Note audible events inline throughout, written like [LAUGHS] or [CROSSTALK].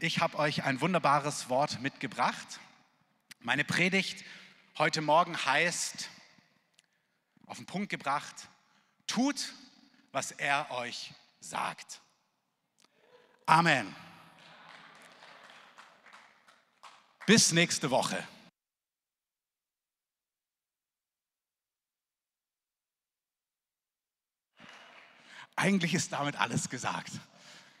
Ich habe euch ein wunderbares Wort mitgebracht. Meine Predigt heute Morgen heißt, auf den Punkt gebracht, tut, was er euch sagt. Amen. Bis nächste Woche. Eigentlich ist damit alles gesagt.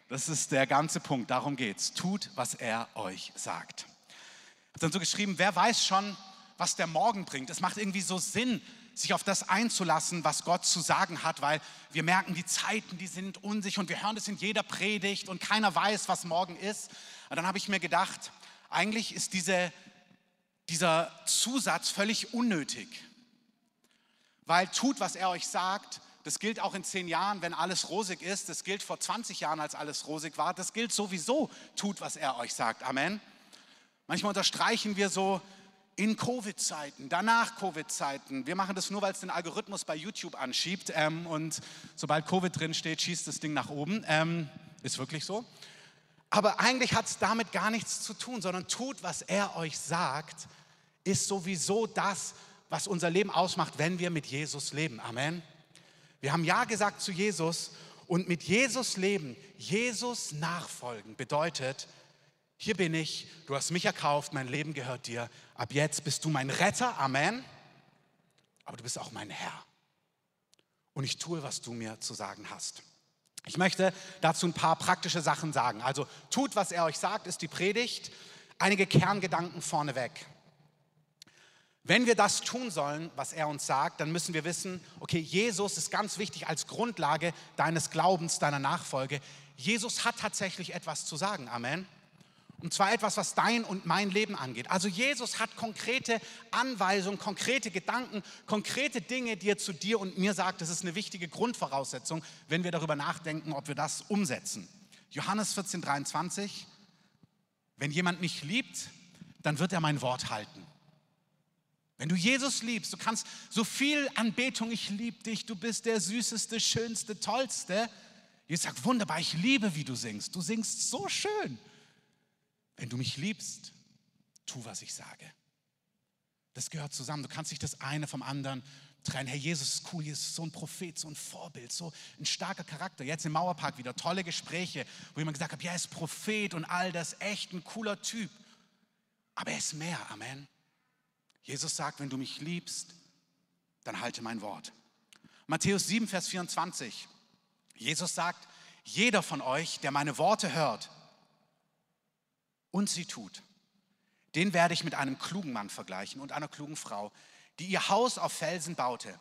Das ist der ganze Punkt, darum geht's. Tut, was er euch sagt. Habe dann so geschrieben, wer weiß schon, was der Morgen bringt. Es macht irgendwie so Sinn, sich auf das einzulassen, was Gott zu sagen hat, weil wir merken, die Zeiten, die sind unsicher und wir hören das in jeder Predigt und keiner weiß, was morgen ist. Und dann habe ich mir gedacht, eigentlich ist diese, dieser Zusatz völlig unnötig, weil tut, was er euch sagt, das gilt auch in zehn Jahren, wenn alles rosig ist. Das gilt vor 20 Jahren, als alles rosig war. Das gilt sowieso. Tut, was er euch sagt. Amen. Manchmal unterstreichen wir so in Covid-Zeiten, danach Covid-Zeiten. Wir machen das nur, weil es den Algorithmus bei YouTube anschiebt. Ähm, und sobald Covid drin steht, schießt das Ding nach oben. Ähm, ist wirklich so. Aber eigentlich hat es damit gar nichts zu tun, sondern tut, was er euch sagt, ist sowieso das, was unser Leben ausmacht, wenn wir mit Jesus leben. Amen. Wir haben Ja gesagt zu Jesus und mit Jesus leben, Jesus nachfolgen bedeutet, hier bin ich, du hast mich erkauft, mein Leben gehört dir. Ab jetzt bist du mein Retter, Amen. Aber du bist auch mein Herr. Und ich tue, was du mir zu sagen hast. Ich möchte dazu ein paar praktische Sachen sagen. Also tut, was er euch sagt, ist die Predigt. Einige Kerngedanken vorneweg. Wenn wir das tun sollen, was er uns sagt, dann müssen wir wissen, okay, Jesus ist ganz wichtig als Grundlage deines Glaubens, deiner Nachfolge. Jesus hat tatsächlich etwas zu sagen. Amen. Und zwar etwas, was dein und mein Leben angeht. Also Jesus hat konkrete Anweisungen, konkrete Gedanken, konkrete Dinge, die er zu dir und mir sagt. Das ist eine wichtige Grundvoraussetzung, wenn wir darüber nachdenken, ob wir das umsetzen. Johannes 14, 23. Wenn jemand mich liebt, dann wird er mein Wort halten. Wenn du Jesus liebst, du kannst so viel Anbetung, ich liebe dich, du bist der süßeste, schönste, tollste. Jesus sagt, wunderbar, ich liebe, wie du singst. Du singst so schön. Wenn du mich liebst, tu, was ich sage. Das gehört zusammen. Du kannst nicht das eine vom anderen trennen. Herr Jesus ist cool, Jesus ist so ein Prophet, so ein Vorbild, so ein starker Charakter. Jetzt im Mauerpark wieder tolle Gespräche, wo jemand gesagt hat, ja, er ist Prophet und all das, echt ein cooler Typ. Aber er ist mehr, Amen. Jesus sagt, wenn du mich liebst, dann halte mein Wort. Matthäus 7, Vers 24. Jesus sagt, jeder von euch, der meine Worte hört und sie tut, den werde ich mit einem klugen Mann vergleichen und einer klugen Frau, die ihr Haus auf Felsen baute.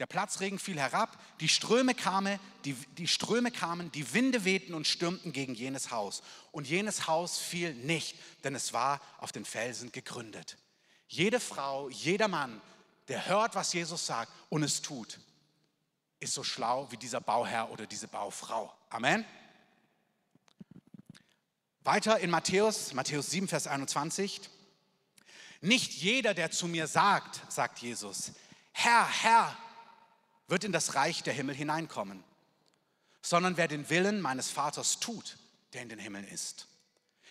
Der Platzregen fiel herab, die Ströme, kamen, die, die Ströme kamen, die Winde wehten und stürmten gegen jenes Haus. Und jenes Haus fiel nicht, denn es war auf den Felsen gegründet. Jede Frau, jeder Mann, der hört, was Jesus sagt und es tut, ist so schlau wie dieser Bauherr oder diese Baufrau. Amen. Weiter in Matthäus, Matthäus 7, Vers 21. Nicht jeder, der zu mir sagt, sagt Jesus, Herr, Herr, wird in das Reich der Himmel hineinkommen, sondern wer den Willen meines Vaters tut, der in den Himmeln ist.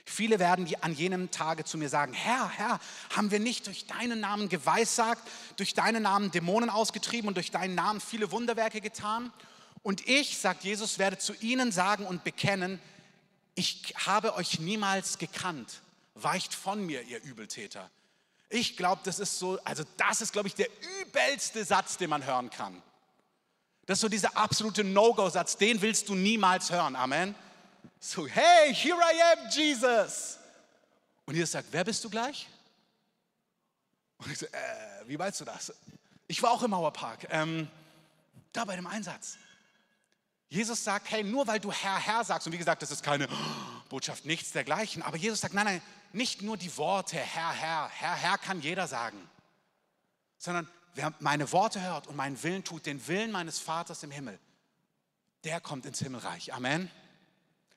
Viele werden an jenem Tage zu mir sagen, Herr, Herr, haben wir nicht durch deinen Namen geweissagt, durch deinen Namen Dämonen ausgetrieben und durch deinen Namen viele Wunderwerke getan? Und ich, sagt Jesus, werde zu ihnen sagen und bekennen, ich habe euch niemals gekannt, weicht von mir, ihr Übeltäter. Ich glaube, das ist so, also das ist, glaube ich, der übelste Satz, den man hören kann. Das ist so dieser absolute No-Go-Satz, den willst du niemals hören. Amen. So, hey, here I am, Jesus. Und Jesus sagt, wer bist du gleich? Und ich so, äh, wie meinst du das? Ich war auch im Mauerpark, ähm, da bei dem Einsatz. Jesus sagt, hey, nur weil du Herr, Herr sagst, und wie gesagt, das ist keine Botschaft, nichts dergleichen, aber Jesus sagt, nein, nein, nicht nur die Worte, Herr, Herr, Herr, Herr kann jeder sagen, sondern wer meine Worte hört und meinen Willen tut, den Willen meines Vaters im Himmel, der kommt ins Himmelreich. Amen.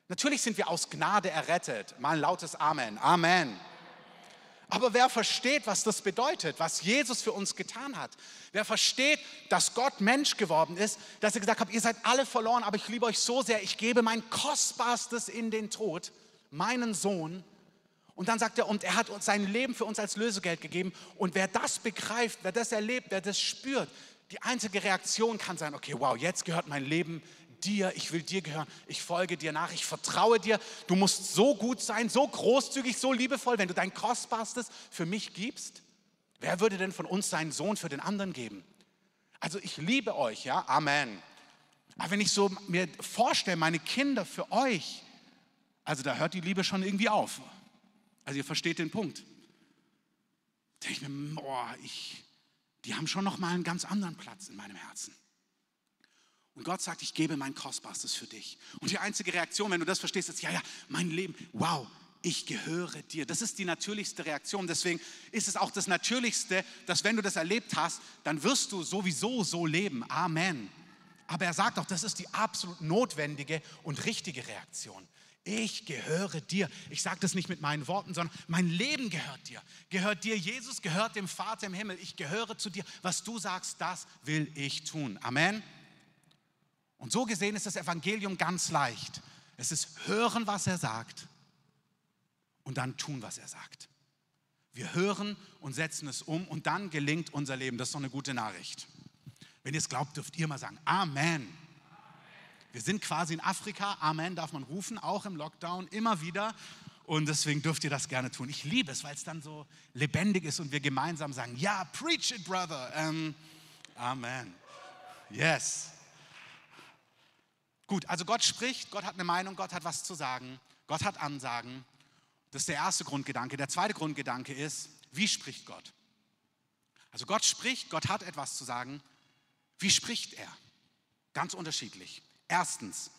Natürlich sind wir aus Gnade errettet. Mal ein lautes Amen. Amen. Aber wer versteht, was das bedeutet, was Jesus für uns getan hat? Wer versteht, dass Gott Mensch geworden ist, dass er gesagt hat, ihr seid alle verloren, aber ich liebe euch so sehr, ich gebe mein Kostbarstes in den Tod, meinen Sohn. Und dann sagt er, und er hat uns sein Leben für uns als Lösegeld gegeben. Und wer das begreift, wer das erlebt, wer das spürt, die einzige Reaktion kann sein, okay, wow, jetzt gehört mein Leben dir, ich will dir gehören, ich folge dir nach, ich vertraue dir. Du musst so gut sein, so großzügig, so liebevoll, wenn du dein Kostbarstes für mich gibst. Wer würde denn von uns seinen Sohn für den anderen geben? Also ich liebe euch, ja, Amen. Aber wenn ich so mir vorstelle, meine Kinder für euch, also da hört die Liebe schon irgendwie auf. Also ihr versteht den Punkt. Denke ich mir, boah, ich, die haben schon noch mal einen ganz anderen Platz in meinem Herzen. Und Gott sagt, ich gebe mein Kostbarstes für dich. Und die einzige Reaktion, wenn du das verstehst, ist, ja, ja, mein Leben, wow, ich gehöre dir. Das ist die natürlichste Reaktion. Deswegen ist es auch das Natürlichste, dass wenn du das erlebt hast, dann wirst du sowieso so leben. Amen. Aber er sagt auch, das ist die absolut notwendige und richtige Reaktion. Ich gehöre dir. Ich sage das nicht mit meinen Worten, sondern mein Leben gehört dir. Gehört dir, Jesus gehört dem Vater im Himmel. Ich gehöre zu dir. Was du sagst, das will ich tun. Amen. Und so gesehen ist das Evangelium ganz leicht. Es ist hören, was er sagt und dann tun, was er sagt. Wir hören und setzen es um und dann gelingt unser Leben. Das ist doch eine gute Nachricht. Wenn ihr es glaubt, dürft ihr mal sagen, Amen. Wir sind quasi in Afrika, Amen darf man rufen, auch im Lockdown, immer wieder. Und deswegen dürft ihr das gerne tun. Ich liebe es, weil es dann so lebendig ist und wir gemeinsam sagen, ja, preach it, brother. Ähm, Amen. Yes. Gut, also Gott spricht, Gott hat eine Meinung, Gott hat was zu sagen, Gott hat Ansagen. Das ist der erste Grundgedanke. Der zweite Grundgedanke ist, wie spricht Gott? Also Gott spricht, Gott hat etwas zu sagen. Wie spricht er? Ganz unterschiedlich. Erstens,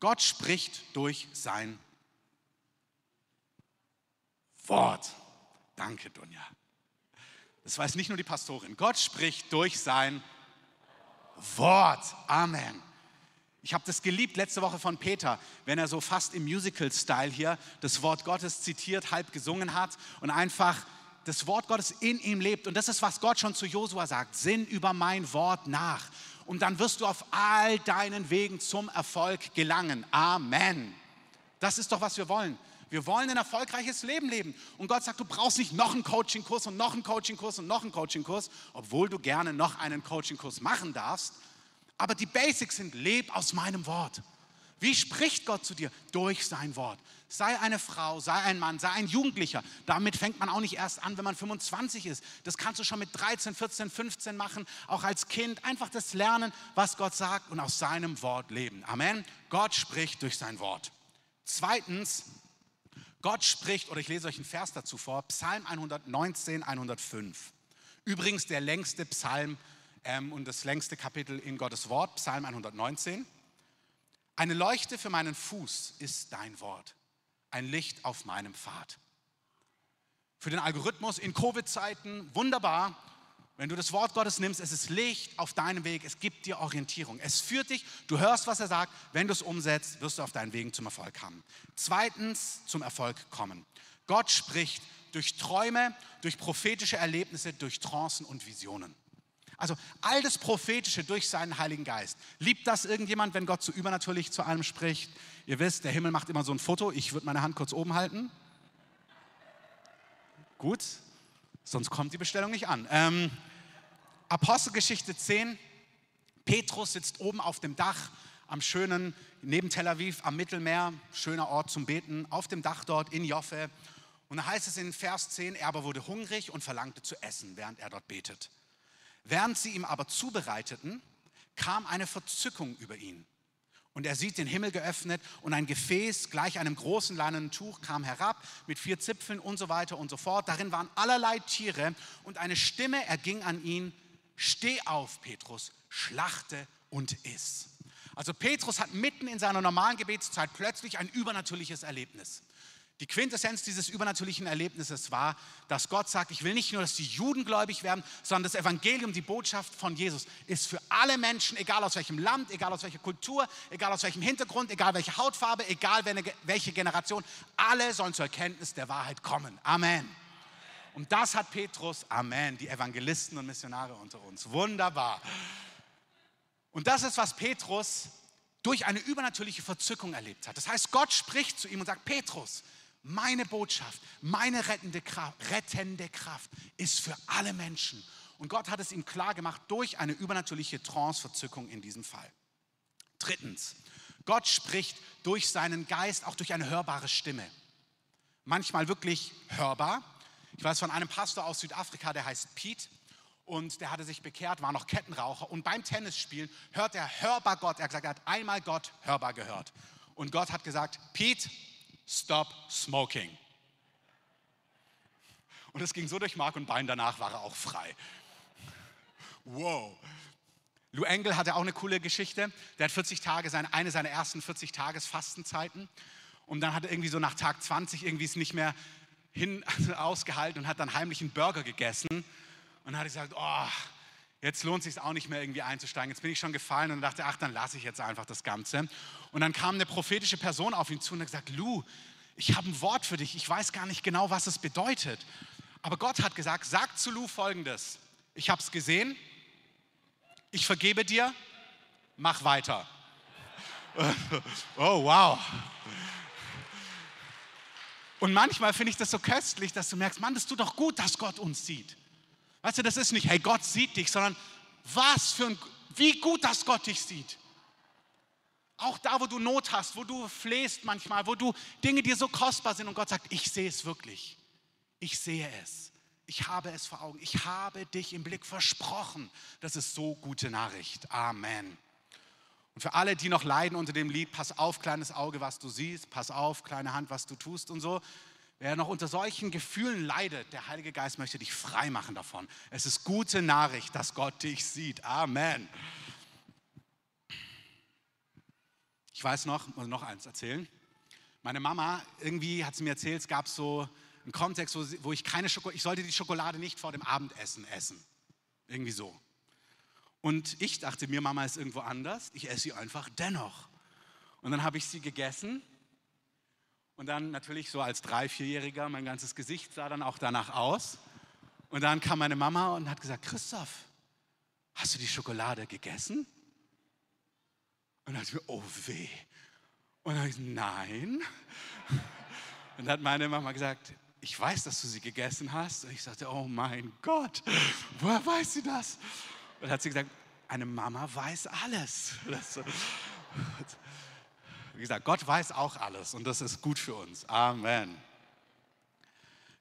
Gott spricht durch sein Wort. Danke, Dunja. Das weiß nicht nur die Pastorin. Gott spricht durch sein Wort. Amen. Ich habe das geliebt letzte Woche von Peter, wenn er so fast im Musical-Style hier das Wort Gottes zitiert, halb gesungen hat und einfach das Wort Gottes in ihm lebt. Und das ist, was Gott schon zu Josua sagt. Sinn über mein Wort nach. Und dann wirst du auf all deinen Wegen zum Erfolg gelangen. Amen. Das ist doch, was wir wollen. Wir wollen ein erfolgreiches Leben leben. Und Gott sagt, du brauchst nicht noch einen Coachingkurs und noch einen Coachingkurs und noch einen Coachingkurs, obwohl du gerne noch einen Coachingkurs machen darfst. Aber die Basics sind, leb aus meinem Wort. Wie spricht Gott zu dir? Durch sein Wort. Sei eine Frau, sei ein Mann, sei ein Jugendlicher. Damit fängt man auch nicht erst an, wenn man 25 ist. Das kannst du schon mit 13, 14, 15 machen, auch als Kind. Einfach das Lernen, was Gott sagt und aus seinem Wort leben. Amen. Gott spricht durch sein Wort. Zweitens, Gott spricht, oder ich lese euch einen Vers dazu vor, Psalm 119, 105. Übrigens der längste Psalm ähm, und das längste Kapitel in Gottes Wort, Psalm 119. Eine Leuchte für meinen Fuß ist dein Wort, ein Licht auf meinem Pfad. Für den Algorithmus in Covid-Zeiten wunderbar, wenn du das Wort Gottes nimmst, es ist Licht auf deinem Weg, es gibt dir Orientierung. Es führt dich, du hörst, was er sagt, wenn du es umsetzt, wirst du auf deinen Wegen zum Erfolg haben. Zweitens, zum Erfolg kommen. Gott spricht durch Träume, durch prophetische Erlebnisse, durch Trancen und Visionen. Also all das Prophetische durch seinen Heiligen Geist. Liebt das irgendjemand, wenn Gott so übernatürlich zu einem spricht? Ihr wisst, der Himmel macht immer so ein Foto. Ich würde meine Hand kurz oben halten. Gut, sonst kommt die Bestellung nicht an. Ähm, Apostelgeschichte 10. Petrus sitzt oben auf dem Dach am schönen, neben Tel Aviv am Mittelmeer, schöner Ort zum Beten, auf dem Dach dort in Joffe. Und da heißt es in Vers 10, er aber wurde hungrig und verlangte zu essen, während er dort betet. Während sie ihm aber zubereiteten, kam eine Verzückung über ihn. Und er sieht den Himmel geöffnet und ein Gefäß gleich einem großen leinenen Tuch kam herab mit vier Zipfeln und so weiter und so fort. Darin waren allerlei Tiere und eine Stimme erging an ihn, steh auf, Petrus, schlachte und iss. Also Petrus hat mitten in seiner normalen Gebetszeit plötzlich ein übernatürliches Erlebnis. Die Quintessenz dieses übernatürlichen Erlebnisses war, dass Gott sagt, ich will nicht nur, dass die Juden gläubig werden, sondern das Evangelium, die Botschaft von Jesus ist für alle Menschen, egal aus welchem Land, egal aus welcher Kultur, egal aus welchem Hintergrund, egal welche Hautfarbe, egal welche Generation, alle sollen zur Erkenntnis der Wahrheit kommen. Amen. Und das hat Petrus, Amen, die Evangelisten und Missionare unter uns. Wunderbar. Und das ist, was Petrus durch eine übernatürliche Verzückung erlebt hat. Das heißt, Gott spricht zu ihm und sagt, Petrus, meine Botschaft, meine rettende Kraft, rettende Kraft ist für alle Menschen. Und Gott hat es ihm klar gemacht durch eine übernatürliche Trance-Verzückung in diesem Fall. Drittens, Gott spricht durch seinen Geist, auch durch eine hörbare Stimme. Manchmal wirklich hörbar. Ich weiß von einem Pastor aus Südafrika, der heißt Pete und der hatte sich bekehrt, war noch Kettenraucher und beim Tennisspielen hört er hörbar Gott. Er hat gesagt, er hat einmal Gott hörbar gehört. Und Gott hat gesagt, Pete, stop smoking. Und es ging so durch Mark und Bein, danach war er auch frei. Wow. Lou Engel hatte auch eine coole Geschichte. Der hat 40 Tage, seine, eine seiner ersten 40 Tages Fastenzeiten. Und dann hat er irgendwie so nach Tag 20 irgendwie es nicht mehr hin [LAUGHS] ausgehalten und hat dann heimlich einen Burger gegessen. Und dann hat er gesagt, oh, jetzt lohnt es sich auch nicht mehr irgendwie einzusteigen. Jetzt bin ich schon gefallen und dachte, ach, dann lasse ich jetzt einfach das Ganze. Und dann kam eine prophetische Person auf ihn zu und hat gesagt, Lou, ich habe ein Wort für dich. Ich weiß gar nicht genau, was es bedeutet. Aber Gott hat gesagt, sag zu Lou folgendes. Ich habe es gesehen, ich vergebe dir, mach weiter. [LAUGHS] oh, wow. Und manchmal finde ich das so köstlich, dass du merkst, Mann, das tut doch gut, dass Gott uns sieht. Weißt du, das ist nicht, hey, Gott sieht dich, sondern was für ein, wie gut, dass Gott dich sieht. Auch da, wo du Not hast, wo du flehst manchmal, wo du Dinge dir so kostbar sind und Gott sagt, ich sehe es wirklich. Ich sehe es. Ich habe es vor Augen. Ich habe dich im Blick versprochen. Das ist so gute Nachricht. Amen. Und für alle, die noch leiden unter dem Lied, pass auf, kleines Auge, was du siehst, pass auf, kleine Hand, was du tust und so. Wer noch unter solchen Gefühlen leidet, der Heilige Geist möchte dich frei machen davon. Es ist gute Nachricht, dass Gott dich sieht. Amen. Ich weiß noch, muss noch eins erzählen. Meine Mama, irgendwie hat sie mir erzählt, es gab so einen Kontext, wo, wo ich keine Schokolade, ich sollte die Schokolade nicht vor dem Abendessen essen. Irgendwie so. Und ich dachte mir, Mama ist irgendwo anders. Ich esse sie einfach dennoch. Und dann habe ich sie gegessen. Und dann natürlich so als drei, vierjähriger, mein ganzes Gesicht sah dann auch danach aus. Und dann kam meine Mama und hat gesagt, Christoph, hast du die Schokolade gegessen? Und dann dachte ich mir, oh weh. Und dann habe ich gesagt, nein. [LAUGHS] Und dann hat meine Mama gesagt, ich weiß, dass du sie gegessen hast. Und ich sagte, oh mein Gott, woher weiß sie das? Und hat sie gesagt, eine Mama weiß alles. [LAUGHS] wie gesagt, Gott weiß auch alles und das ist gut für uns. Amen.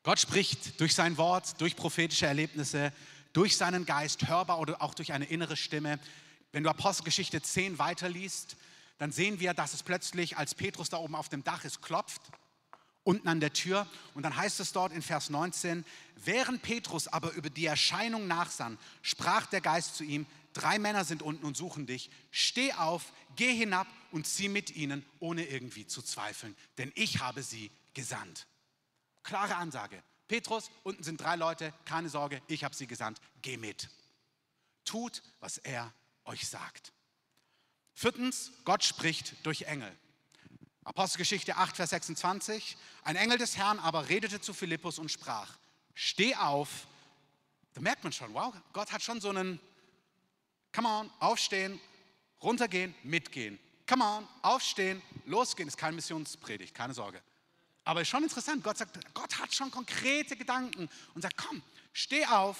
Gott spricht durch sein Wort, durch prophetische Erlebnisse, durch seinen Geist, hörbar oder auch durch eine innere Stimme. Wenn du Apostelgeschichte 10 weiterliest, dann sehen wir, dass es plötzlich, als Petrus da oben auf dem Dach ist, klopft unten an der Tür. Und dann heißt es dort in Vers 19, während Petrus aber über die Erscheinung nachsann, sprach der Geist zu ihm, drei Männer sind unten und suchen dich, steh auf, geh hinab und zieh mit ihnen, ohne irgendwie zu zweifeln, denn ich habe sie gesandt. Klare Ansage. Petrus, unten sind drei Leute, keine Sorge, ich habe sie gesandt, geh mit. Tut, was er euch sagt. Viertens, Gott spricht durch Engel. Apostelgeschichte 8, Vers 26. Ein Engel des Herrn aber redete zu Philippus und sprach, steh auf. Da merkt man schon, wow, Gott hat schon so einen, come on, aufstehen, runtergehen, mitgehen. Come on, aufstehen, losgehen. Ist keine Missionspredigt, keine Sorge. Aber ist schon interessant, Gott sagt, Gott hat schon konkrete Gedanken und sagt, komm, steh auf,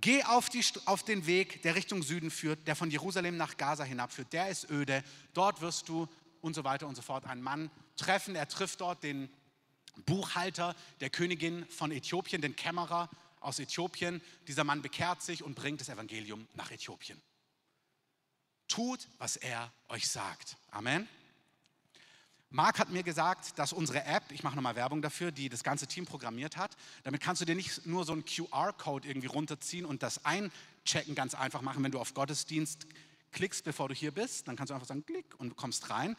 geh auf, die, auf den Weg, der Richtung Süden führt, der von Jerusalem nach Gaza hinabführt. Der ist öde. Dort wirst du und so weiter und so fort einen Mann treffen. Er trifft dort den Buchhalter der Königin von Äthiopien, den Kämmerer aus Äthiopien. Dieser Mann bekehrt sich und bringt das Evangelium nach Äthiopien. Tut, was er euch sagt. Amen. Marc hat mir gesagt, dass unsere App, ich mache nochmal Werbung dafür, die das ganze Team programmiert hat, damit kannst du dir nicht nur so einen QR-Code irgendwie runterziehen und das einchecken ganz einfach machen, wenn du auf Gottesdienst klickst, bevor du hier bist, dann kannst du einfach sagen, klick und kommst rein.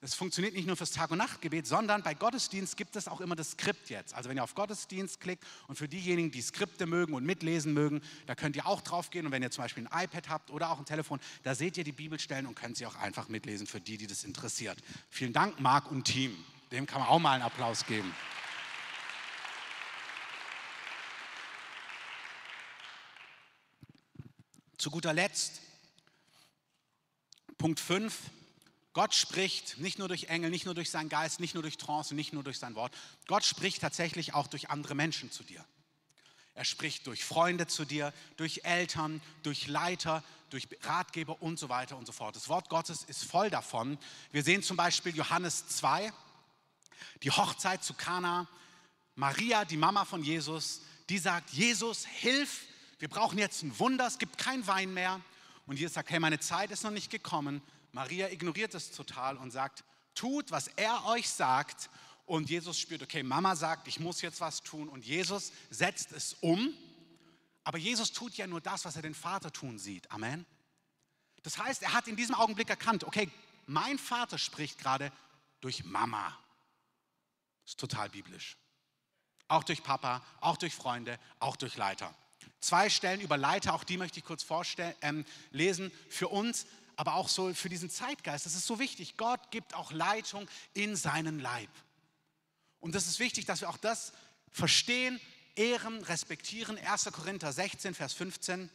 Das funktioniert nicht nur fürs Tag- und Nachtgebet, sondern bei Gottesdienst gibt es auch immer das Skript jetzt. Also wenn ihr auf Gottesdienst klickt und für diejenigen, die Skripte mögen und mitlesen mögen, da könnt ihr auch drauf gehen. Und wenn ihr zum Beispiel ein iPad habt oder auch ein Telefon, da seht ihr die Bibelstellen und könnt sie auch einfach mitlesen für die, die das interessiert. Vielen Dank, Marc und Team. Dem kann man auch mal einen Applaus geben. Zu guter Letzt Punkt 5. Gott spricht nicht nur durch Engel, nicht nur durch seinen Geist, nicht nur durch Trance, nicht nur durch sein Wort. Gott spricht tatsächlich auch durch andere Menschen zu dir. Er spricht durch Freunde zu dir, durch Eltern, durch Leiter, durch Ratgeber und so weiter und so fort. Das Wort Gottes ist voll davon. Wir sehen zum Beispiel Johannes 2, die Hochzeit zu Kana. Maria, die Mama von Jesus, die sagt, Jesus, hilf, wir brauchen jetzt ein Wunder, es gibt kein Wein mehr. Und Jesus sagt, hey, meine Zeit ist noch nicht gekommen. Maria ignoriert es total und sagt, tut, was er euch sagt und Jesus spürt, okay, Mama sagt, ich muss jetzt was tun und Jesus setzt es um. Aber Jesus tut ja nur das, was er den Vater tun sieht. Amen. Das heißt, er hat in diesem Augenblick erkannt, okay, mein Vater spricht gerade durch Mama. Das ist total biblisch. Auch durch Papa, auch durch Freunde, auch durch Leiter. Zwei Stellen über Leiter, auch die möchte ich kurz vorstellen, ähm, lesen für uns, aber auch so für diesen Zeitgeist. Das ist so wichtig. Gott gibt auch Leitung in seinen Leib. Und das ist wichtig, dass wir auch das verstehen, ehren, respektieren. 1. Korinther 16, Vers 15.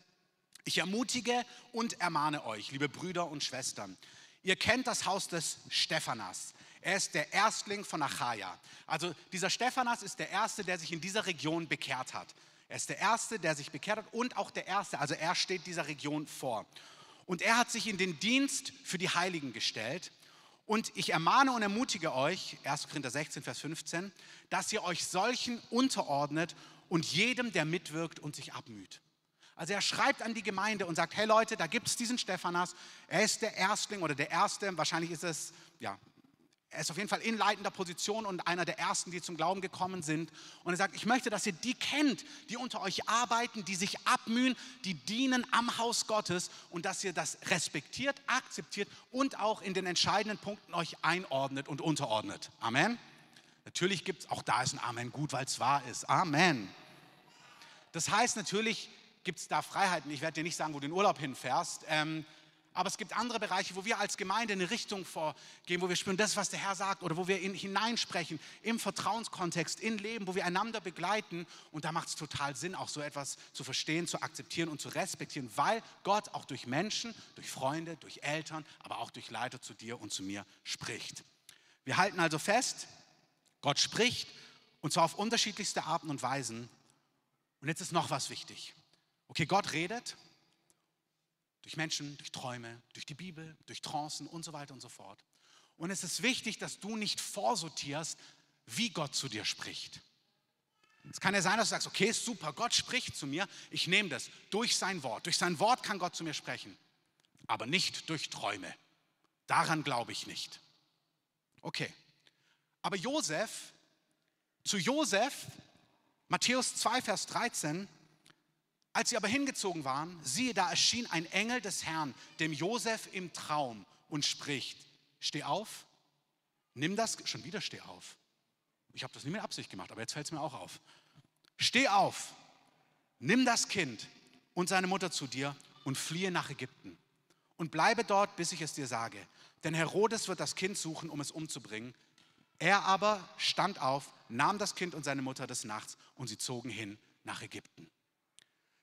Ich ermutige und ermahne euch, liebe Brüder und Schwestern. Ihr kennt das Haus des Stephanas. Er ist der Erstling von Achaia. Also dieser Stephanas ist der Erste, der sich in dieser Region bekehrt hat. Er ist der Erste, der sich bekehrt hat und auch der Erste, also er steht dieser Region vor. Und er hat sich in den Dienst für die Heiligen gestellt und ich ermahne und ermutige euch, 1. Korinther 16, Vers 15, dass ihr euch solchen unterordnet und jedem, der mitwirkt und sich abmüht. Also er schreibt an die Gemeinde und sagt, hey Leute, da gibt es diesen Stephanas, er ist der Erstling oder der Erste, wahrscheinlich ist es, ja, er ist auf jeden Fall in leitender Position und einer der ersten, die zum Glauben gekommen sind. Und er sagt, ich möchte, dass ihr die kennt, die unter euch arbeiten, die sich abmühen, die dienen am Haus Gottes und dass ihr das respektiert, akzeptiert und auch in den entscheidenden Punkten euch einordnet und unterordnet. Amen. Natürlich gibt es, auch da ist ein Amen gut, weil es wahr ist. Amen. Das heißt, natürlich gibt es da Freiheiten. Ich werde dir nicht sagen, wo du in den Urlaub hinfährst. Ähm, aber es gibt andere Bereiche, wo wir als Gemeinde eine Richtung vorgeben, wo wir spüren, das, was der Herr sagt, oder wo wir in, hineinsprechen, im Vertrauenskontext, in Leben, wo wir einander begleiten. Und da macht es total Sinn, auch so etwas zu verstehen, zu akzeptieren und zu respektieren, weil Gott auch durch Menschen, durch Freunde, durch Eltern, aber auch durch Leiter zu dir und zu mir spricht. Wir halten also fest, Gott spricht und zwar auf unterschiedlichste Arten und Weisen. Und jetzt ist noch was wichtig. Okay, Gott redet, durch Menschen, durch Träume, durch die Bibel, durch Trancen und so weiter und so fort. Und es ist wichtig, dass du nicht vorsortierst, wie Gott zu dir spricht. Es kann ja sein, dass du sagst, okay, super, Gott spricht zu mir, ich nehme das durch sein Wort. Durch sein Wort kann Gott zu mir sprechen, aber nicht durch Träume. Daran glaube ich nicht. Okay, aber Josef, zu Josef, Matthäus 2, Vers 13, als sie aber hingezogen waren, siehe, da erschien ein Engel des Herrn dem Josef im Traum und spricht: Steh auf, nimm das, schon wieder steh auf. Ich habe das nicht mit Absicht gemacht, aber jetzt fällt es mir auch auf. Steh auf, nimm das Kind und seine Mutter zu dir und fliehe nach Ägypten und bleibe dort, bis ich es dir sage. Denn Herodes wird das Kind suchen, um es umzubringen. Er aber stand auf, nahm das Kind und seine Mutter des Nachts und sie zogen hin nach Ägypten.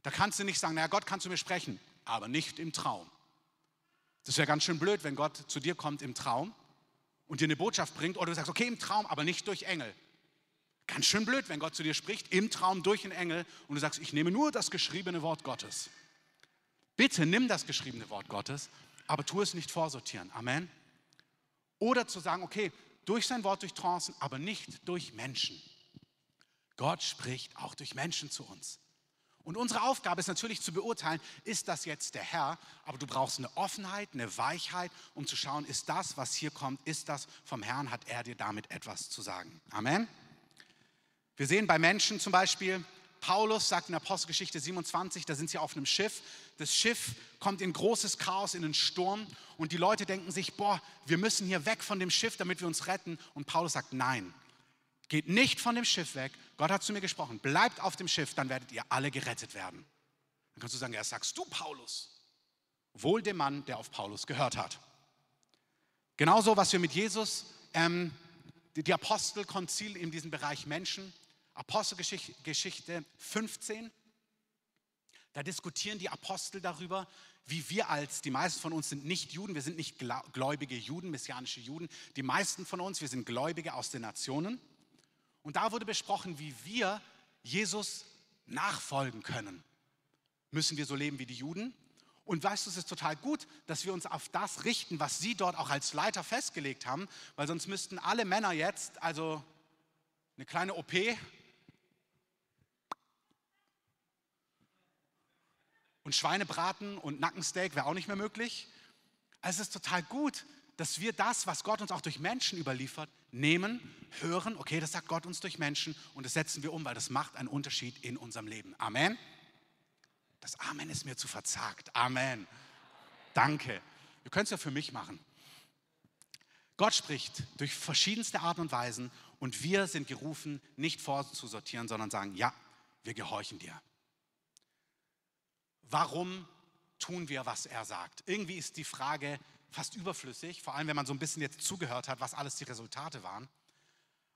Da kannst du nicht sagen, naja, Gott kann zu mir sprechen, aber nicht im Traum. Das wäre ganz schön blöd, wenn Gott zu dir kommt im Traum und dir eine Botschaft bringt oder du sagst, okay, im Traum, aber nicht durch Engel. Ganz schön blöd, wenn Gott zu dir spricht, im Traum durch einen Engel und du sagst, ich nehme nur das geschriebene Wort Gottes. Bitte nimm das geschriebene Wort Gottes, aber tu es nicht vorsortieren. Amen. Oder zu sagen, okay, durch sein Wort, durch Trancen, aber nicht durch Menschen. Gott spricht auch durch Menschen zu uns. Und unsere Aufgabe ist natürlich zu beurteilen, ist das jetzt der Herr, aber du brauchst eine Offenheit, eine Weichheit, um zu schauen, ist das, was hier kommt, ist das vom Herrn, hat er dir damit etwas zu sagen. Amen. Wir sehen bei Menschen zum Beispiel, Paulus sagt in Apostelgeschichte 27, da sind sie auf einem Schiff. Das Schiff kommt in großes Chaos, in einen Sturm und die Leute denken sich, boah, wir müssen hier weg von dem Schiff, damit wir uns retten. Und Paulus sagt, nein, Geht nicht von dem Schiff weg. Gott hat zu mir gesprochen. Bleibt auf dem Schiff, dann werdet ihr alle gerettet werden. Dann kannst du sagen, ja, sagst du Paulus. Wohl dem Mann, der auf Paulus gehört hat. Genauso, was wir mit Jesus, ähm, die, Apostelkonzil in diesem Bereich Menschen, Apostelgeschichte 15, da diskutieren die Apostel darüber, wie wir als, die meisten von uns sind nicht Juden, wir sind nicht gläubige Juden, messianische Juden. Die meisten von uns, wir sind Gläubige aus den Nationen. Und da wurde besprochen, wie wir Jesus nachfolgen können. Müssen wir so leben wie die Juden? Und weißt du, es ist total gut, dass wir uns auf das richten, was sie dort auch als Leiter festgelegt haben, weil sonst müssten alle Männer jetzt, also eine kleine OP, und Schweinebraten und Nackensteak wäre auch nicht mehr möglich. Also es ist total gut, dass wir das, was Gott uns auch durch Menschen überliefert, nehmen, hören, okay, das sagt Gott uns durch Menschen und das setzen wir um, weil das macht einen Unterschied in unserem Leben. Amen. Das Amen ist mir zu verzagt. Amen. Danke. Ihr könnt es ja für mich machen. Gott spricht durch verschiedenste Arten und Weisen und wir sind gerufen, nicht vorzusortieren, sondern sagen, ja, wir gehorchen dir. Warum tun wir, was er sagt? Irgendwie ist die Frage fast überflüssig, vor allem wenn man so ein bisschen jetzt zugehört hat, was alles die Resultate waren.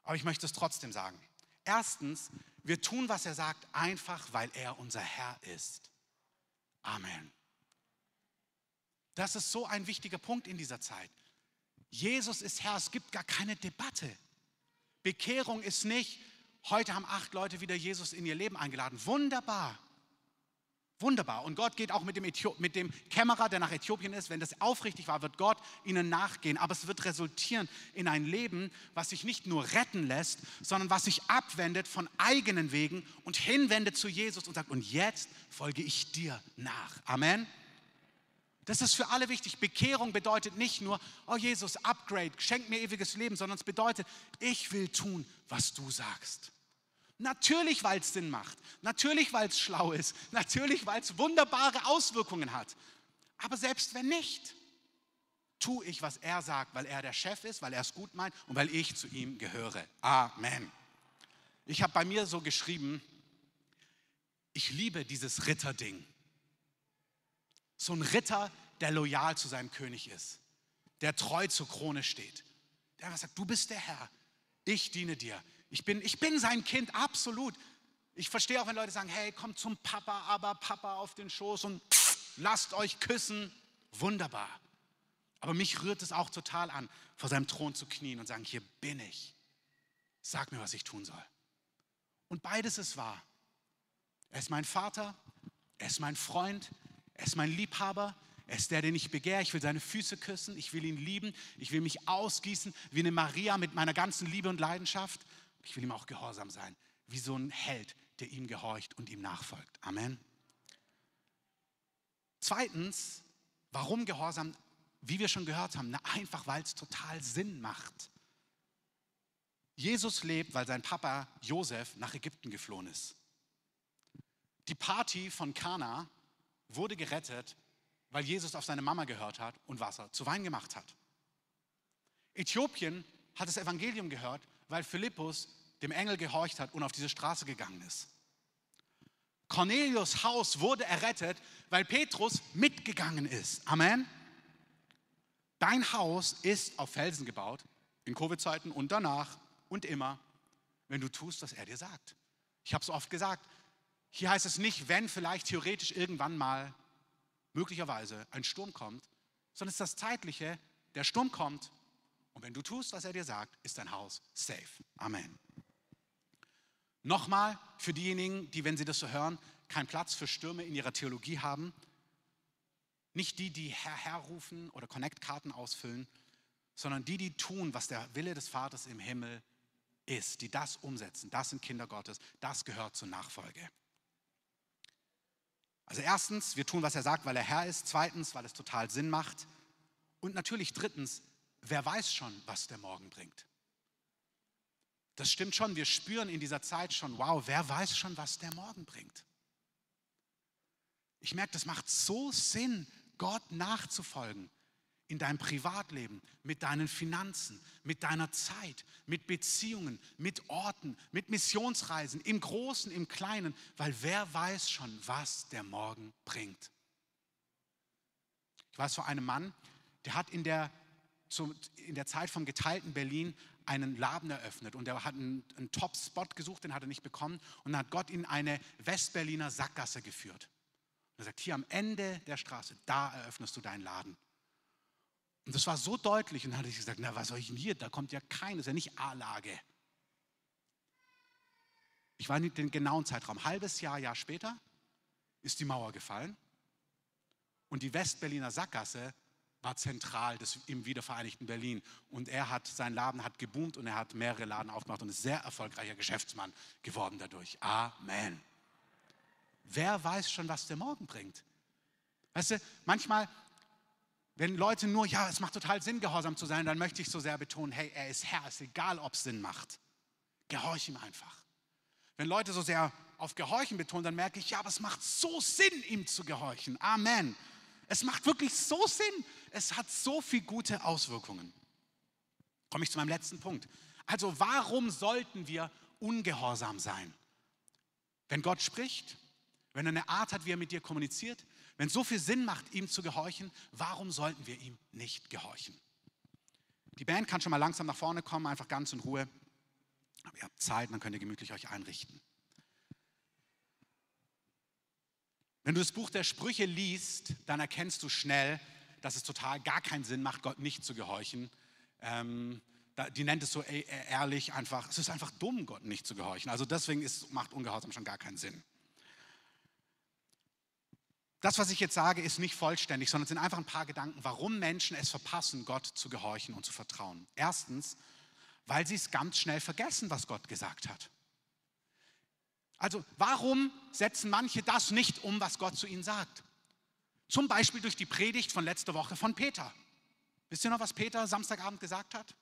Aber ich möchte es trotzdem sagen. Erstens, wir tun, was er sagt, einfach weil er unser Herr ist. Amen. Das ist so ein wichtiger Punkt in dieser Zeit. Jesus ist Herr, es gibt gar keine Debatte. Bekehrung ist nicht, heute haben acht Leute wieder Jesus in ihr Leben eingeladen. Wunderbar. Wunderbar. Und Gott geht auch mit dem, mit dem Kämmerer, der nach Äthiopien ist. Wenn das aufrichtig war, wird Gott ihnen nachgehen. Aber es wird resultieren in ein Leben, was sich nicht nur retten lässt, sondern was sich abwendet von eigenen Wegen und hinwendet zu Jesus und sagt, und jetzt folge ich dir nach. Amen. Das ist für alle wichtig. Bekehrung bedeutet nicht nur, oh Jesus, Upgrade, schenk mir ewiges Leben, sondern es bedeutet, ich will tun, was du sagst. Natürlich, weil es Sinn macht. Natürlich, weil es schlau ist. Natürlich, weil es wunderbare Auswirkungen hat. Aber selbst wenn nicht, tue ich, was er sagt, weil er der Chef ist, weil er es gut meint und weil ich zu ihm gehöre. Amen. Ich habe bei mir so geschrieben, ich liebe dieses Ritterding. So ein Ritter, der loyal zu seinem König ist, der treu zur Krone steht, der sagt, du bist der Herr, ich diene dir, ich bin, ich bin sein Kind, absolut. Ich verstehe auch, wenn Leute sagen, hey, komm zum Papa, aber Papa auf den Schoß und lasst euch küssen. Wunderbar. Aber mich rührt es auch total an, vor seinem Thron zu knien und sagen, hier bin ich. Sag mir, was ich tun soll. Und beides ist wahr. Er ist mein Vater, er ist mein Freund, er ist mein Liebhaber, er ist der, den ich begehre. Ich will seine Füße küssen, ich will ihn lieben, ich will mich ausgießen wie eine Maria mit meiner ganzen Liebe und Leidenschaft. Ich will ihm auch gehorsam sein, wie so ein Held, der ihm gehorcht und ihm nachfolgt. Amen. Zweitens, warum Gehorsam? Wie wir schon gehört haben, na, einfach weil es total Sinn macht. Jesus lebt, weil sein Papa Josef nach Ägypten geflohen ist. Die Party von Kana wurde gerettet, weil Jesus auf seine Mama gehört hat und Wasser zu Wein gemacht hat. Äthiopien hat das Evangelium gehört, weil Philippus dem Engel gehorcht hat und auf diese Straße gegangen ist. Cornelius Haus wurde errettet, weil Petrus mitgegangen ist. Amen. Dein Haus ist auf Felsen gebaut, in Covid-Zeiten und danach und immer, wenn du tust, was er dir sagt. Ich habe es oft gesagt, hier heißt es nicht, wenn vielleicht theoretisch irgendwann mal möglicherweise ein Sturm kommt, sondern es ist das Zeitliche, der Sturm kommt und wenn du tust, was er dir sagt, ist dein Haus safe. Amen. Nochmal für diejenigen, die, wenn sie das so hören, keinen Platz für Stürme in ihrer Theologie haben. Nicht die, die Herr, Herr rufen oder Connect-Karten ausfüllen, sondern die, die tun, was der Wille des Vaters im Himmel ist, die das umsetzen. Das sind Kinder Gottes. Das gehört zur Nachfolge. Also erstens, wir tun, was er sagt, weil er Herr ist. Zweitens, weil es total Sinn macht. Und natürlich drittens, wer weiß schon, was der Morgen bringt. Das stimmt schon, wir spüren in dieser Zeit schon, wow, wer weiß schon, was der Morgen bringt. Ich merke, das macht so Sinn, Gott nachzufolgen in deinem Privatleben, mit deinen Finanzen, mit deiner Zeit, mit Beziehungen, mit Orten, mit Missionsreisen, im Großen, im Kleinen, weil wer weiß schon, was der Morgen bringt. Ich weiß von einem Mann, der hat in der in der Zeit vom geteilten Berlin einen Laden eröffnet und er hat einen, einen Top-Spot gesucht, den hat er nicht bekommen und dann hat Gott ihn in eine Westberliner Sackgasse geführt. Und er sagt, hier am Ende der Straße, da eröffnest du deinen Laden. Und das war so deutlich und dann hatte ich gesagt, na was soll ich denn hier? Da kommt ja kein, das ist ja nicht A-Lage. Ich war nicht den genauen Zeitraum. Halbes Jahr, Jahr später ist die Mauer gefallen und die Westberliner Sackgasse war zentral des, im wiedervereinigten Berlin. Und er hat, sein Laden hat geboomt und er hat mehrere Laden aufgemacht und ist sehr erfolgreicher Geschäftsmann geworden dadurch. Amen. Wer weiß schon, was der Morgen bringt? Weißt du, manchmal, wenn Leute nur, ja, es macht total Sinn, gehorsam zu sein, dann möchte ich so sehr betonen, hey, er ist Herr, ist egal, ob es Sinn macht. Gehorch ihm einfach. Wenn Leute so sehr auf Gehorchen betonen, dann merke ich, ja, aber es macht so Sinn, ihm zu gehorchen. Amen. Es macht wirklich so Sinn. Es hat so viele gute Auswirkungen. Komme ich zu meinem letzten Punkt. Also warum sollten wir ungehorsam sein? Wenn Gott spricht, wenn er eine Art hat, wie er mit dir kommuniziert, wenn so viel Sinn macht, ihm zu gehorchen, warum sollten wir ihm nicht gehorchen? Die Band kann schon mal langsam nach vorne kommen, einfach ganz in Ruhe. Aber ihr habt Zeit, dann könnt ihr gemütlich euch einrichten. Wenn du das Buch der Sprüche liest, dann erkennst du schnell, dass es total gar keinen Sinn macht, Gott nicht zu gehorchen. Ähm, die nennt es so e-, e-, ehrlich einfach, es ist einfach dumm, Gott nicht zu gehorchen. Also deswegen ist, macht Ungehorsam schon gar keinen Sinn. Das, was ich jetzt sage, ist nicht vollständig, sondern es sind einfach ein paar Gedanken, warum Menschen es verpassen, Gott zu gehorchen und zu vertrauen. Erstens, weil sie es ganz schnell vergessen, was Gott gesagt hat. Also warum setzen manche das nicht um, was Gott zu ihnen sagt? Zum Beispiel durch die Predigt von letzter Woche von Peter. Wisst ihr noch, was Peter Samstagabend gesagt hat?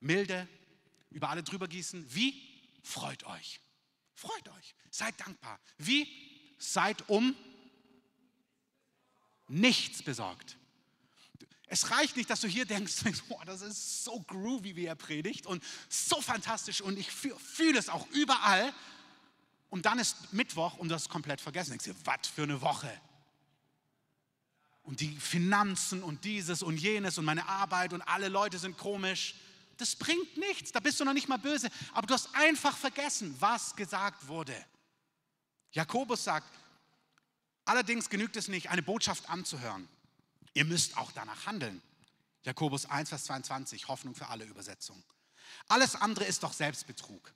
Milde, über alle drüber gießen. Wie? Freut euch. Freut euch. Seid dankbar. Wie? Seid um nichts besorgt. Es reicht nicht, dass du hier denkst, [LAUGHS] boah, das ist so groovy, wie er predigt und so fantastisch und ich fühle es auch überall. Und dann ist Mittwoch und du hast es komplett vergessen. Denkst dir, was für eine Woche. Und die Finanzen und dieses und jenes und meine Arbeit und alle Leute sind komisch. Das bringt nichts, da bist du noch nicht mal böse. Aber du hast einfach vergessen, was gesagt wurde. Jakobus sagt, allerdings genügt es nicht, eine Botschaft anzuhören. Ihr müsst auch danach handeln. Jakobus 1, Vers 22, Hoffnung für alle Übersetzungen. Alles andere ist doch Selbstbetrug.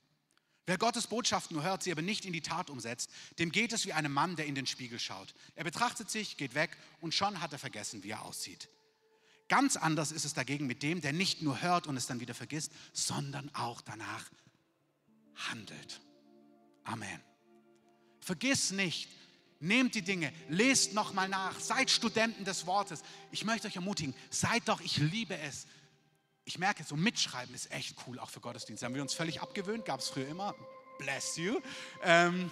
Wer Gottes Botschaft nur hört, sie aber nicht in die Tat umsetzt, dem geht es wie einem Mann, der in den Spiegel schaut. Er betrachtet sich, geht weg und schon hat er vergessen, wie er aussieht. Ganz anders ist es dagegen mit dem, der nicht nur hört und es dann wieder vergisst, sondern auch danach handelt. Amen. Vergiss nicht, nehmt die Dinge, lest nochmal nach, seid Studenten des Wortes. Ich möchte euch ermutigen, seid doch, ich liebe es, ich merke, so mitschreiben ist echt cool, auch für Gottesdienste. Haben wir uns völlig abgewöhnt, gab es früher immer. Bless you. Ähm,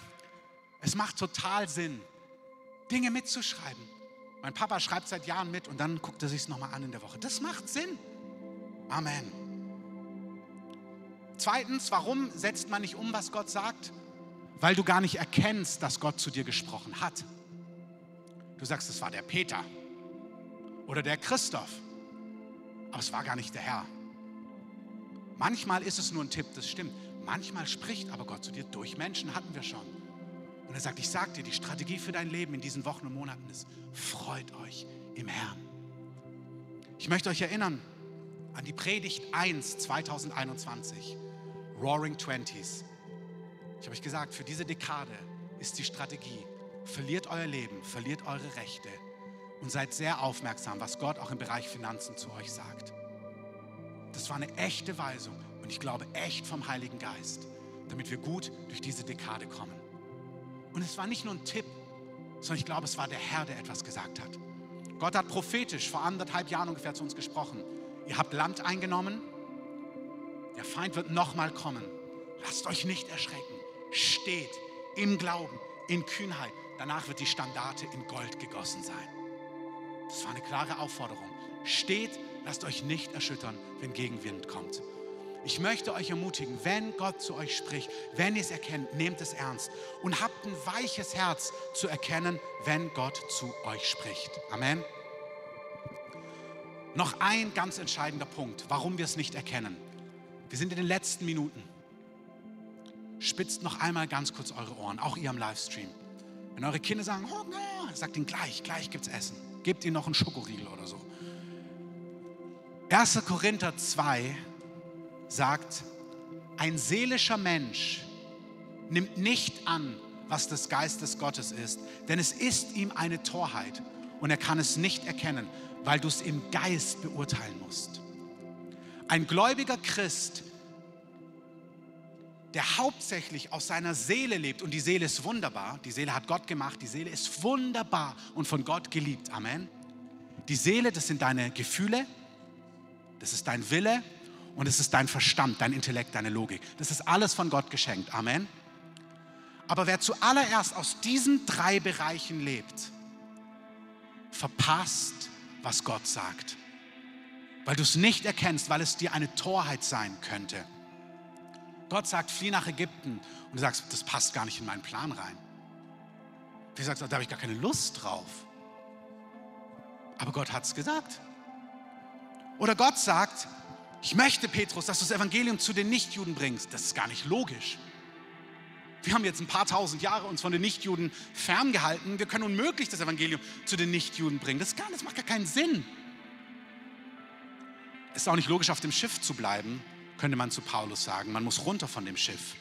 es macht total Sinn, Dinge mitzuschreiben. Mein Papa schreibt seit Jahren mit und dann guckt er sich es nochmal an in der Woche. Das macht Sinn. Amen. Zweitens, warum setzt man nicht um, was Gott sagt? Weil du gar nicht erkennst, dass Gott zu dir gesprochen hat. Du sagst, es war der Peter oder der Christoph aber es war gar nicht der Herr. Manchmal ist es nur ein Tipp, das stimmt. Manchmal spricht aber Gott zu dir durch Menschen, hatten wir schon. Und er sagt, ich sage dir, die Strategie für dein Leben in diesen Wochen und Monaten ist, freut euch im Herrn. Ich möchte euch erinnern an die Predigt 1 2021, Roaring Twenties. Ich habe euch gesagt, für diese Dekade ist die Strategie, verliert euer Leben, verliert eure Rechte, und seid sehr aufmerksam, was Gott auch im Bereich Finanzen zu euch sagt. Das war eine echte Weisung und ich glaube echt vom Heiligen Geist, damit wir gut durch diese Dekade kommen. Und es war nicht nur ein Tipp, sondern ich glaube, es war der Herr, der etwas gesagt hat. Gott hat prophetisch vor anderthalb Jahren ungefähr zu uns gesprochen. Ihr habt Land eingenommen, der Feind wird nochmal kommen. Lasst euch nicht erschrecken. Steht im Glauben, in Kühnheit. Danach wird die Standarte in Gold gegossen sein. Das war eine klare Aufforderung. Steht, lasst euch nicht erschüttern, wenn Gegenwind kommt. Ich möchte euch ermutigen, wenn Gott zu euch spricht, wenn ihr es erkennt, nehmt es ernst und habt ein weiches Herz zu erkennen, wenn Gott zu euch spricht. Amen. Noch ein ganz entscheidender Punkt, warum wir es nicht erkennen. Wir sind in den letzten Minuten. Spitzt noch einmal ganz kurz eure Ohren, auch ihr am Livestream. Wenn eure Kinder sagen, Hunger, sagt ihnen gleich, gleich gibt's Essen. Gebt ihnen noch einen Schokoriegel oder so. 1. Korinther 2 sagt, ein seelischer Mensch nimmt nicht an, was des Geistes Gottes ist, denn es ist ihm eine Torheit und er kann es nicht erkennen, weil du es im Geist beurteilen musst. Ein gläubiger Christ, der hauptsächlich aus seiner Seele lebt und die Seele ist wunderbar, die Seele hat Gott gemacht, die Seele ist wunderbar und von Gott geliebt. Amen. Die Seele, das sind deine Gefühle, das ist dein Wille und es ist dein Verstand, dein Intellekt, deine Logik. Das ist alles von Gott geschenkt. Amen. Aber wer zuallererst aus diesen drei Bereichen lebt, verpasst, was Gott sagt. Weil du es nicht erkennst, weil es dir eine Torheit sein könnte. Gott sagt, flieh nach Ägypten. Und du sagst, das passt gar nicht in meinen Plan rein. Du sagst, da habe ich gar keine Lust drauf. Aber Gott hat es gesagt. Oder Gott sagt, ich möchte, Petrus, dass du das Evangelium zu den Nichtjuden bringst. Das ist gar nicht logisch. Wir haben jetzt ein paar tausend Jahre uns von den Nichtjuden ferngehalten. Wir können unmöglich das Evangelium zu den Nichtjuden bringen. Das, gar, das macht gar keinen Sinn. Es ist auch nicht logisch, auf dem Schiff zu bleiben, könnte man zu Paulus sagen. Man muss runter von dem Schiff.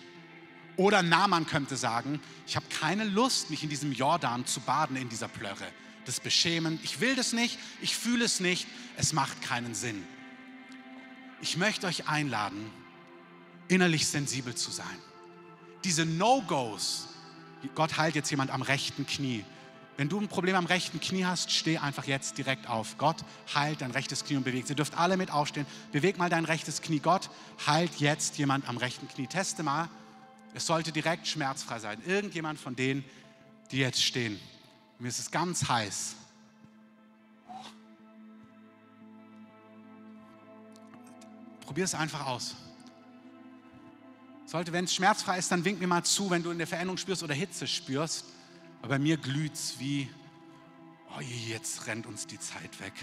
Oder Naaman könnte sagen, ich habe keine Lust, mich in diesem Jordan zu baden, in dieser Plörre. Das ist beschämend. Ich will das nicht, ich fühle es nicht, es macht keinen Sinn. Ich möchte euch einladen, innerlich sensibel zu sein diese No-Gos, Gott heilt jetzt jemand am rechten Knie. Wenn du ein Problem am rechten Knie hast, steh einfach jetzt direkt auf. Gott heilt dein rechtes Knie und bewegt. Ihr dürft alle mit aufstehen. Beweg mal dein rechtes Knie. Gott heilt jetzt jemand am rechten Knie. Teste mal. Es sollte direkt schmerzfrei sein. Irgendjemand von denen, die jetzt stehen. Mir ist es ganz heiß. Probier es einfach aus. Sollte, wenn es schmerzfrei ist, dann wink mir mal zu, wenn du eine Veränderung spürst oder Hitze spürst. Aber bei mir glüht es wie, oh jetzt rennt uns die Zeit weg.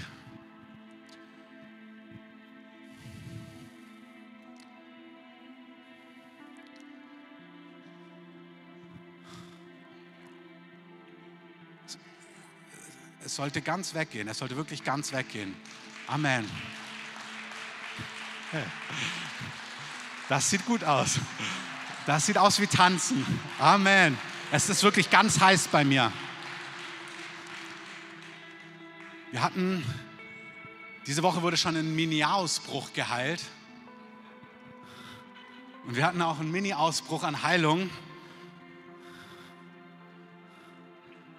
Es sollte ganz weggehen, es sollte wirklich ganz weggehen. Amen. Das sieht gut aus. Das sieht aus wie tanzen. Amen. Es ist wirklich ganz heiß bei mir. Wir hatten, diese Woche wurde schon ein Mini-Ausbruch geheilt. Und wir hatten auch einen Mini-Ausbruch an Heilung.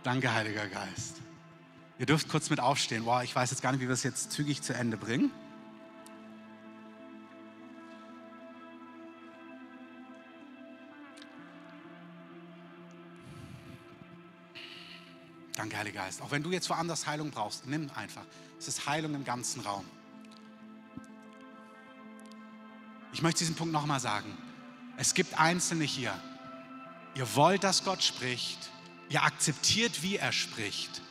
Danke, Heiliger Geist. Ihr dürft kurz mit aufstehen. Wow, ich weiß jetzt gar nicht, wie wir es jetzt zügig zu Ende bringen. Danke, Heiliger Geist. Auch wenn du jetzt woanders Heilung brauchst, nimm einfach. Es ist Heilung im ganzen Raum. Ich möchte diesen Punkt nochmal sagen. Es gibt Einzelne hier. Ihr wollt, dass Gott spricht. Ihr akzeptiert, wie er spricht.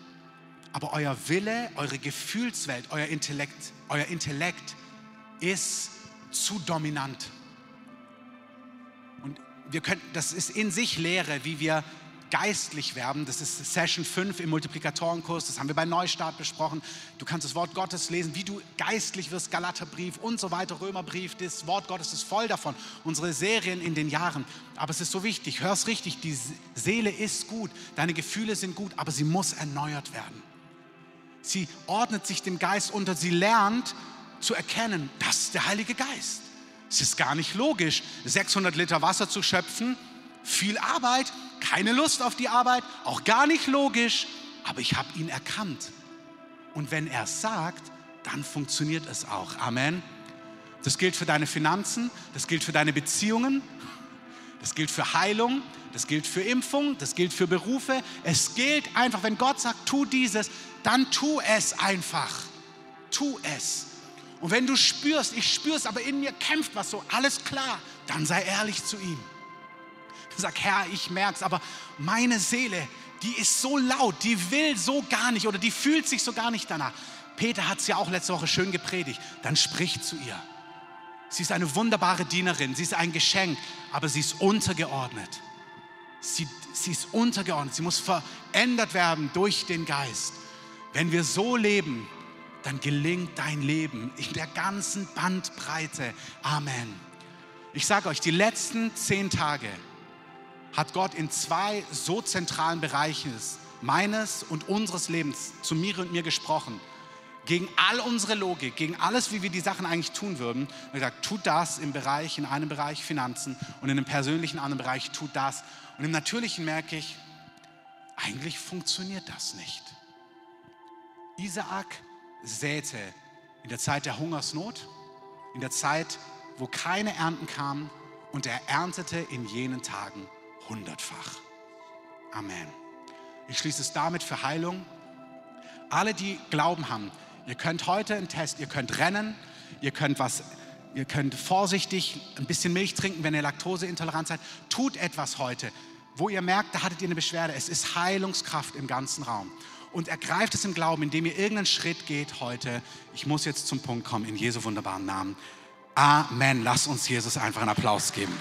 Aber euer Wille, eure Gefühlswelt, euer Intellekt, euer Intellekt ist zu dominant. Und wir können, das ist in sich Lehre, wie wir geistlich werden. Das ist Session 5 im Multiplikatorenkurs. Das haben wir bei Neustart besprochen. Du kannst das Wort Gottes lesen, wie du geistlich wirst, Galaterbrief und so weiter, Römerbrief. Das Wort Gottes ist voll davon. Unsere Serien in den Jahren. Aber es ist so wichtig, hör es richtig, die Seele ist gut, deine Gefühle sind gut, aber sie muss erneuert werden. Sie ordnet sich dem Geist unter, sie lernt zu erkennen, das ist der Heilige Geist. Es ist gar nicht logisch, 600 Liter Wasser zu schöpfen, viel Arbeit, keine Lust auf die Arbeit, auch gar nicht logisch, aber ich habe ihn erkannt. Und wenn er es sagt, dann funktioniert es auch. Amen. Das gilt für deine Finanzen, das gilt für deine Beziehungen, das gilt für Heilung, das gilt für Impfung, das gilt für Berufe. Es gilt einfach, wenn Gott sagt, tu dieses, dann tu es einfach. Tu es. Und wenn du spürst, ich spüre es, aber in mir kämpft was so, alles klar, dann sei ehrlich zu ihm. Sag, Herr, ich merke es, aber meine Seele, die ist so laut, die will so gar nicht oder die fühlt sich so gar nicht danach. Peter hat es ja auch letzte Woche schön gepredigt. Dann sprich zu ihr. Sie ist eine wunderbare Dienerin, sie ist ein Geschenk, aber sie ist untergeordnet. Sie, sie ist untergeordnet, sie muss verändert werden durch den Geist. Wenn wir so leben, dann gelingt dein Leben in der ganzen Bandbreite. Amen. Ich sage euch, die letzten zehn Tage hat Gott in zwei so zentralen Bereichen meines und unseres Lebens zu mir und mir gesprochen. Gegen all unsere Logik, gegen alles, wie wir die Sachen eigentlich tun würden. Hat gesagt, tut das im Bereich, in einem Bereich Finanzen und in einem persönlichen anderen Bereich, tut das. Und im Natürlichen merke ich, eigentlich funktioniert das nicht. Isaak säte in der Zeit der Hungersnot, in der Zeit, wo keine Ernten kamen, und er erntete in jenen Tagen hundertfach. Amen. Ich schließe es damit für Heilung. Alle, die Glauben haben, ihr könnt heute einen Test, ihr könnt rennen, ihr könnt was, ihr könnt vorsichtig ein bisschen Milch trinken, wenn ihr laktoseintolerant seid. Tut etwas heute, wo ihr merkt, da hattet ihr eine Beschwerde. Es ist Heilungskraft im ganzen Raum. Und ergreift es im Glauben, indem ihr irgendeinen Schritt geht heute. Ich muss jetzt zum Punkt kommen, in Jesu wunderbaren Namen. Amen. Lass uns Jesus einfach einen Applaus geben.